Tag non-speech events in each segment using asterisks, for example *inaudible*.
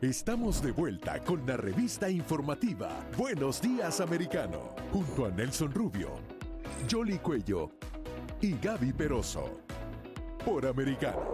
Estamos de vuelta con la revista informativa Buenos Días Americano, junto a Nelson Rubio, Jolly Cuello y Gaby Peroso, por Americano.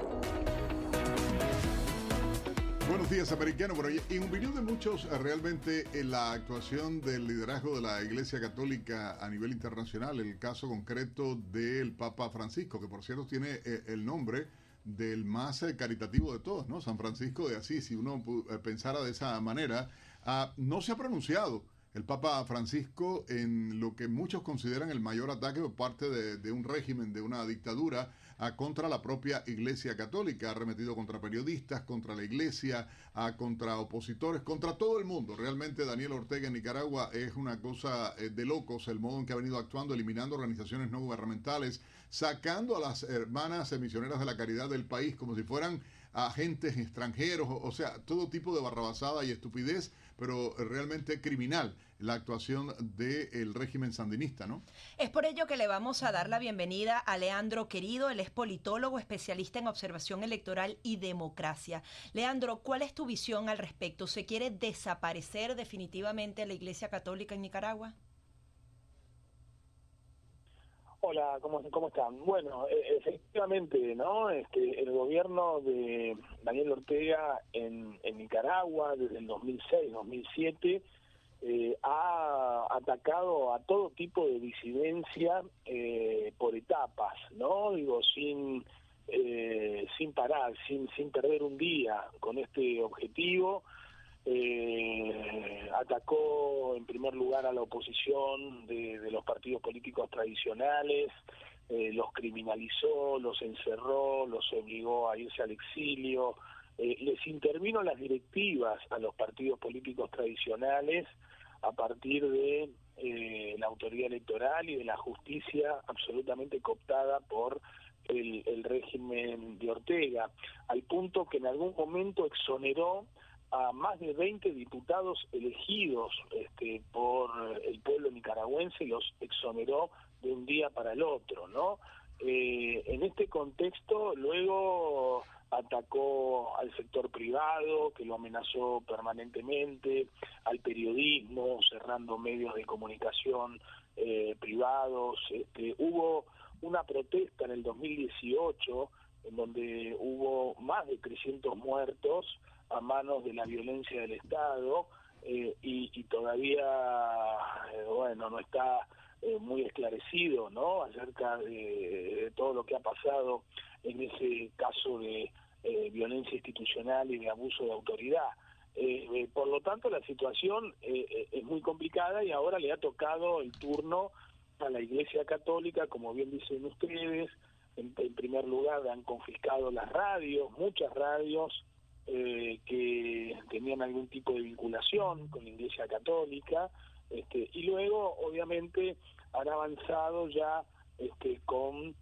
Buenos días, americano. Bueno, en opinión de muchos, eh, realmente en la actuación del liderazgo de la Iglesia Católica a nivel internacional, el caso concreto del Papa Francisco, que por cierto tiene eh, el nombre del más eh, caritativo de todos, ¿no? San Francisco de Asís, si uno eh, pensara de esa manera, ah, no se ha pronunciado el Papa Francisco en lo que muchos consideran el mayor ataque por parte de, un régimen, de una dictadura, a, contra la propia Iglesia Católica. Ha arremetido contra periodistas, contra la Iglesia, a, contra opositores, contra todo el mundo. Realmente Daniel Ortega en Nicaragua es una cosa eh, de locos el modo en que ha venido actuando, eliminando organizaciones no gubernamentales, sacando a las hermanas misioneras de la caridad del país como si fueran agentes extranjeros, o sea, todo tipo de barrabasada y estupidez, pero realmente criminal la actuación del régimen sandinista, ¿no? Es por ello que le vamos a dar la bienvenida a Leandro Querido, él es politólogo, especialista en observación electoral y democracia. Leandro, ¿cuál es tu visión al respecto? ¿Se quiere desaparecer definitivamente la Iglesia Católica en Nicaragua? Hola, ¿cómo, cómo están? Bueno, e, efectivamente, ¿no? Este, el gobierno de Daniel Ortega en, Nicaragua desde el 2006-2007 eh, ha atacado a todo tipo de disidencia eh, por etapas, ¿no? Digo, sin eh, sin parar, sin sin perder un día con este objetivo eh, atacó en primer lugar a la oposición de, los partidos políticos tradicionales, eh, los criminalizó, los encerró, los obligó a irse al exilio, les intervino las directivas a los partidos políticos tradicionales a partir de eh, la autoridad electoral y de la justicia absolutamente cooptada por el, el régimen de Ortega, al punto que en algún momento exoneró a más de 20 diputados elegidos este, por el pueblo nicaragüense y los exoneró de un día para el otro, ¿no? Eh, en este contexto, luego atacó al sector privado, que lo amenazó permanentemente, al periodismo, cerrando medios de comunicación eh, privados. Este, hubo una protesta en el 2018 en donde hubo más de 300 muertos, a manos de la violencia del Estado eh, y, todavía, eh, bueno, no está eh, muy esclarecido, ¿no? Acerca de, todo lo que ha pasado en ese caso de violencia institucional y de abuso de autoridad. por lo tanto, la situación es muy complicada y ahora le ha tocado el turno a la Iglesia Católica, como bien dicen ustedes. En, primer lugar, han confiscado las radios, muchas radios, eh, que tenían algún tipo de vinculación con la Iglesia Católica, este, y luego, obviamente, han avanzado ya este, con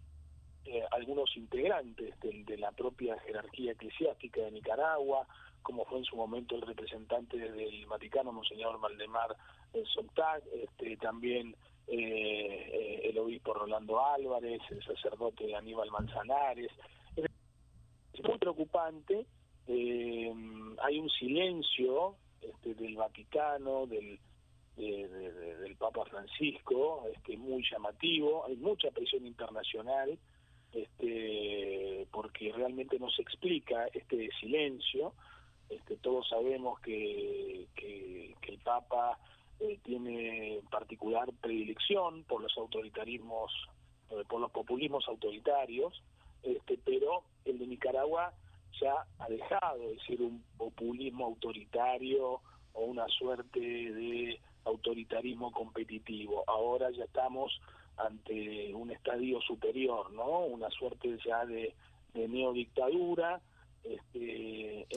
eh, algunos integrantes de, la propia jerarquía eclesiástica de Nicaragua, como fue en su momento el representante del Vaticano, Monseñor Maldemar Sontag, este, también eh, el obispo Rolando Álvarez, el sacerdote Aníbal Manzanares. Es muy preocupante eh, hay un silencio este, del Vaticano, del, del Papa Francisco, este, muy llamativo, hay mucha presión internacional, este, porque realmente no se explica este silencio, este, todos sabemos que, que, el Papa eh, tiene particular predilección por los autoritarismos, eh, por los populismos autoritarios, este, pero el de Nicaragua ya ha dejado de ser un populismo autoritario o una suerte de autoritarismo competitivo. Ahora ya estamos ante un estadio superior, ¿no? Una suerte ya de, neodictadura este,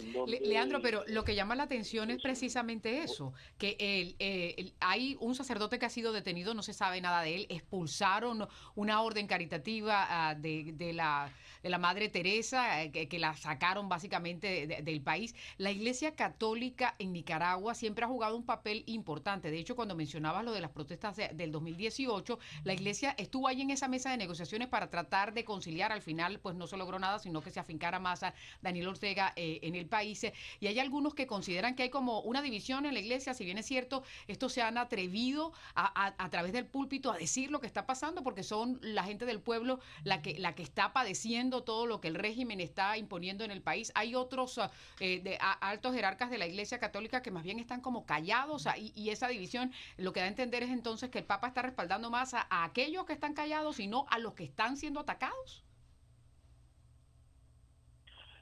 Leandro, pero lo que llama la atención es precisamente eso, que eh, hay un sacerdote que ha sido detenido, no se sabe nada de él, expulsaron una orden caritativa ah, de, la, de la Madre Teresa, eh, que, la sacaron básicamente del país. La Iglesia Católica en Nicaragua siempre ha jugado un papel importante. De hecho, cuando mencionabas lo de las protestas del 2018, la Iglesia estuvo ahí en esa mesa de negociaciones para tratar de conciliar. Al final, pues no se logró nada, sino que se afincara más a Daniel Ortega en el país. Y hay algunos que consideran que hay como una división en la iglesia, si bien es cierto, estos se han atrevido a, través del púlpito a decir lo que está pasando, porque son la gente del pueblo la que, la que está padeciendo todo lo que el régimen está imponiendo en el país. Hay otros de, altos jerarcas de la iglesia católica que más bien están como callados y, y, esa división lo que da a entender es entonces que el Papa está respaldando más a, aquellos que están callados y no a los que están siendo atacados.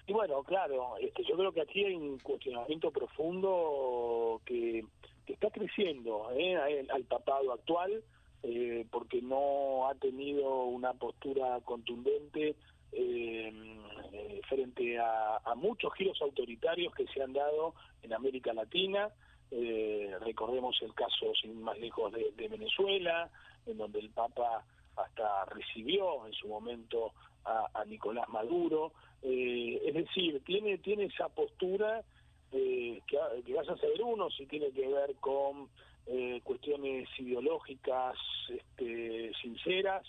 Y bueno, claro, este, yo creo que aquí hay un cuestionamiento profundo que, está creciendo ¿eh? al, papado actual, eh, porque no ha tenido una postura contundente eh, frente a, muchos giros autoritarios que se han dado en América Latina. recordemos el caso, sin más lejos, de Venezuela, en donde el Papa hasta recibió en su momento a, Nicolás Maduro. Eh, es decir, tiene, tiene esa postura eh, que, que vas a saber uno si tiene que ver con eh, cuestiones ideológicas este, sinceras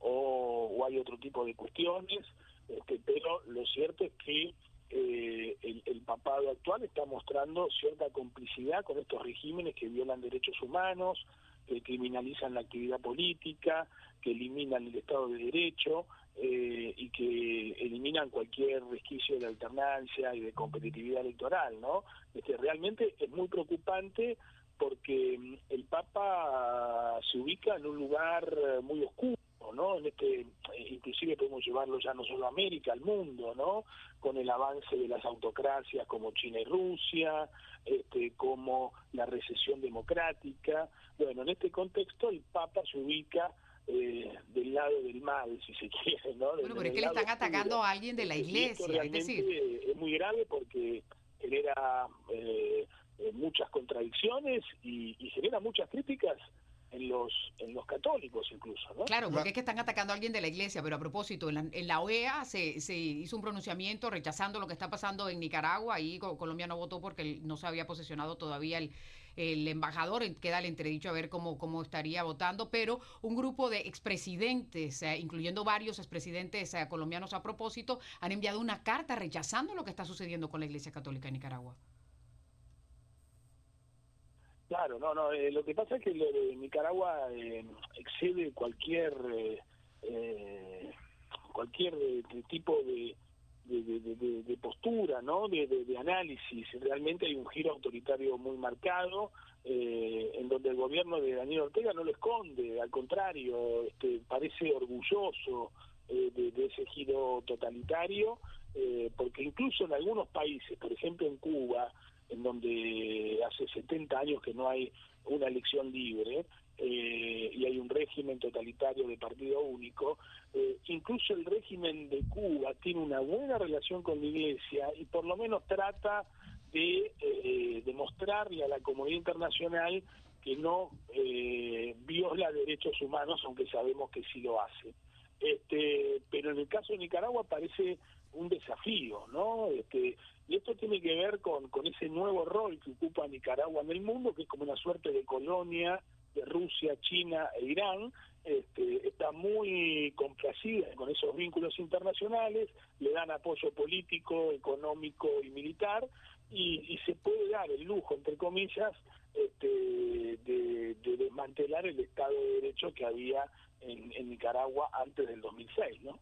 o, hay otro tipo de cuestiones, este, pero lo cierto es que el, el, papado actual está mostrando cierta complicidad con estos regímenes que violan derechos humanos, que criminalizan la actividad política, que eliminan el Estado de Derecho eh, y que eliminan cualquier resquicio de alternancia y de competitividad electoral, ¿no? Este, realmente es muy preocupante porque mm, el Papa se ubica en un lugar muy oscuro, ¿no? En este, eh, inclusive podemos llevarlo ya no solo a América, al mundo, ¿no? Con el avance de las autocracias como China y Rusia, este, como la recesión democrática. Bueno, en este contexto el Papa se ubica eh, del lado del mal, si se *laughs* quiere, ¿no? Bueno, pero es que le están atacando a alguien de la iglesia, es decir. Es muy grave porque genera eh, muchas contradicciones y genera muchas críticas en los en los católicos incluso, ¿no? Claro, porque es que están atacando a alguien de la iglesia, pero a propósito, en la, OEA se, se, hizo un pronunciamiento rechazando lo que está pasando en Nicaragua, y Colombia no votó porque no se había posesionado todavía el, el embajador, queda el entredicho a ver cómo, cómo estaría votando, pero un grupo de expresidentes, eh, incluyendo varios expresidentes eh, colombianos a propósito, han enviado una carta rechazando lo que está sucediendo con la Iglesia Católica en Nicaragua. Claro, no, no. Eh, lo que pasa es que lo de Nicaragua eh, excede cualquier eh, cualquier tipo de, de, postura, ¿no? De, análisis. Realmente hay un giro autoritario muy marcado, en donde el gobierno de Daniel Ortega no lo esconde, al contrario, este, parece orgulloso de, ese giro totalitario, porque incluso en algunos países, por ejemplo en Cuba, en donde hace 70 años que no hay una elección libre eh, y hay un régimen totalitario de partido único, eh, incluso el régimen de Cuba tiene una buena relación con la Iglesia y por lo menos trata de eh, demostrarle a la comunidad internacional que no viola derechos humanos, aunque sabemos que sí lo hace. Este, pero en el caso de Nicaragua parece un desafío, ¿no? Este, y esto tiene que ver con, con ese nuevo rol que ocupa Nicaragua en el mundo, que es como una suerte de colonia de Rusia, China e Irán, este, está muy complacida con esos vínculos internacionales, le dan apoyo político, económico y militar, y, se puede dar el lujo, entre comillas, este, de, desmantelar el Estado de Derecho que había en, Nicaragua antes del 2006, ¿no?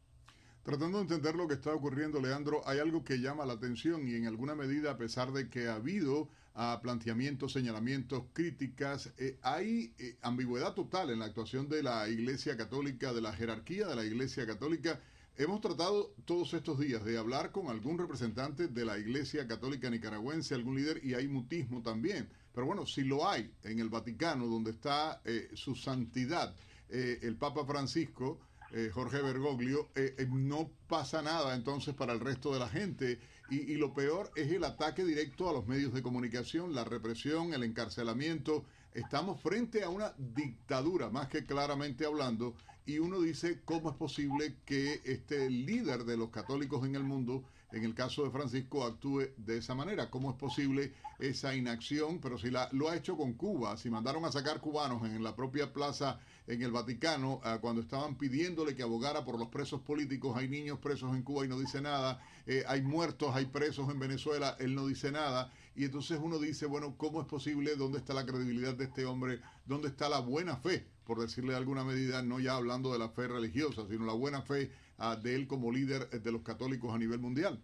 Tratando de entender lo que está ocurriendo, Leandro, hay algo que llama la atención y en alguna medida, a pesar de que ha habido ah, planteamientos, señalamientos, críticas, eh, hay eh, ambigüedad total en la actuación de la Iglesia Católica, de la jerarquía de la Iglesia Católica. Hemos tratado todos estos días de hablar con algún representante de la Iglesia Católica nicaragüense, algún líder, y hay mutismo también. Pero bueno, si lo hay en el Vaticano, donde está eh, su santidad, el Papa Francisco, eh, Jorge Bergoglio, eh, eh, no pasa nada entonces para el resto de la gente. Y, lo peor es el ataque directo a los medios de comunicación, la represión, el encarcelamiento. Estamos frente a una dictadura, más que claramente hablando, y uno dice cómo es posible que este líder de los católicos en el mundo en el caso de Francisco actúe de esa manera. ¿Cómo es posible esa inacción? Pero si la, lo ha hecho con Cuba, si mandaron a sacar cubanos en la propia plaza en el Vaticano, ah, cuando estaban pidiéndole que abogara por los presos políticos, hay niños presos en Cuba y no dice nada, eh, hay muertos, hay presos en Venezuela, él no dice nada. Y entonces uno dice, bueno, ¿cómo es posible? ¿Dónde está la credibilidad de este hombre? ¿Dónde está la buena fe? Por decirle de alguna medida, no ya hablando de la fe religiosa, sino la buena fe ah, de él como líder de los católicos a nivel mundial.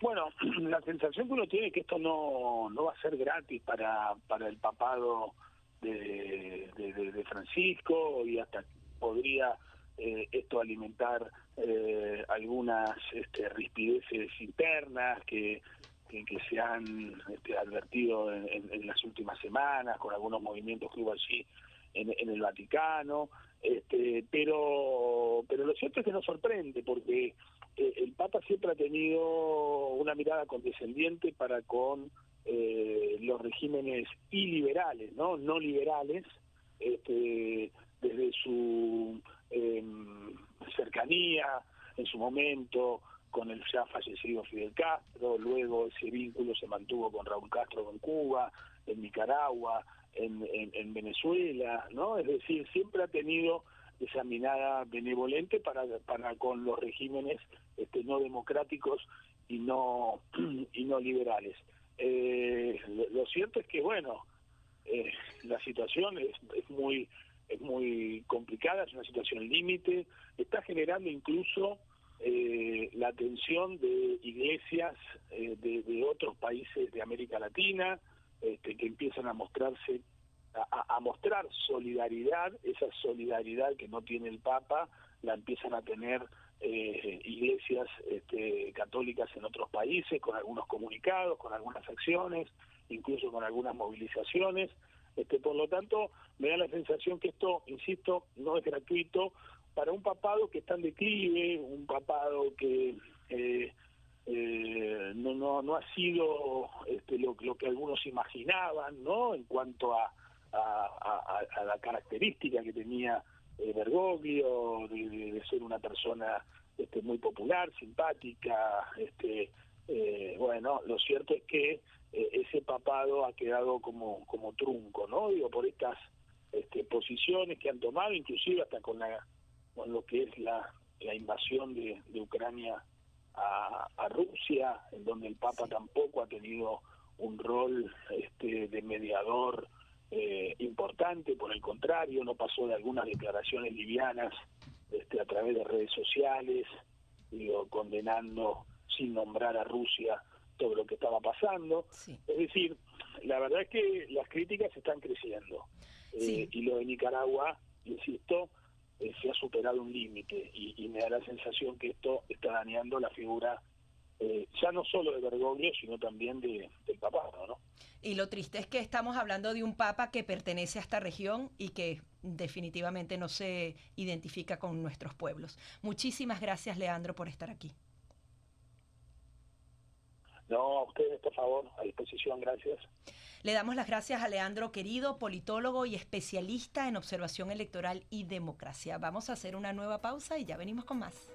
Bueno, *clears throat* la sensación que uno tiene es que esto no, no va a ser gratis para, para el papado de, de, Francisco y hasta podría eh, esto alimentar eh, algunas este, rispideces internas que, que, se han este, advertido en, las últimas semanas con algunos movimientos que hubo allí en, el Vaticano, este, pero, pero lo cierto es que nos sorprende porque eh, el Papa siempre ha tenido una mirada condescendiente para con eh, los regímenes iliberales, no, no liberales, este, desde su em, cercanía en su momento con el ya fallecido Fidel Castro, luego ese vínculo se mantuvo con Raúl Castro en Cuba, en Nicaragua, en, en Venezuela, ¿no? Es decir, siempre ha tenido esa mirada benevolente para, para con los regímenes este, no democráticos y no *clears throat* y no liberales. Eh, lo, cierto es que bueno, eh, la situación es, es muy es muy complicada, es una situación límite, está generando incluso eh, la atención de iglesias de, de, otros países de América Latina este, que empiezan a mostrarse a, mostrar solidaridad, esa solidaridad que no tiene el Papa, la empiezan a tener eh, iglesias este, católicas en otros países, con algunos comunicados, con algunas acciones, incluso con algunas movilizaciones. Este, por lo tanto, me da la sensación que esto, insisto, no es gratuito para un papado que está en declive, un papado que eh, eh, no, no, no ha sido este, lo, que algunos imaginaban, ¿no? En cuanto a a, la característica que tenía eh, Bergoglio, de, ser una persona este, muy popular, simpática, este, eh, bueno, lo cierto es que eh, ese papado ha quedado como, como trunco, ¿no? Digo, por estas este, posiciones que han tomado, inclusive hasta con, la, con lo que es la, la invasión de, de Ucrania a, a, Rusia, en donde el Papa tampoco ha tenido un rol este, de mediador eh, importante, por el contrario, no pasó de algunas declaraciones livianas este, a través de redes sociales, digo, condenando sin nombrar a Rusia todo lo que estaba pasando. Es decir, la verdad es que las críticas están creciendo. Eh, y lo de Nicaragua, insisto, eh, se ha superado un límite y, y, me da la sensación que esto está dañando la figura eh, ya no solo de Bergoglio, sino también de, del papado, ¿no? Y lo triste es que estamos hablando de un papa que pertenece a esta región y que definitivamente no se identifica con nuestros pueblos. Muchísimas gracias, Leandro, por estar aquí. No, a ustedes, por favor, a disposición, gracias. Le damos las gracias a Leandro Querido, politólogo y especialista en observación electoral y democracia. Vamos a hacer una nueva pausa y ya venimos con más.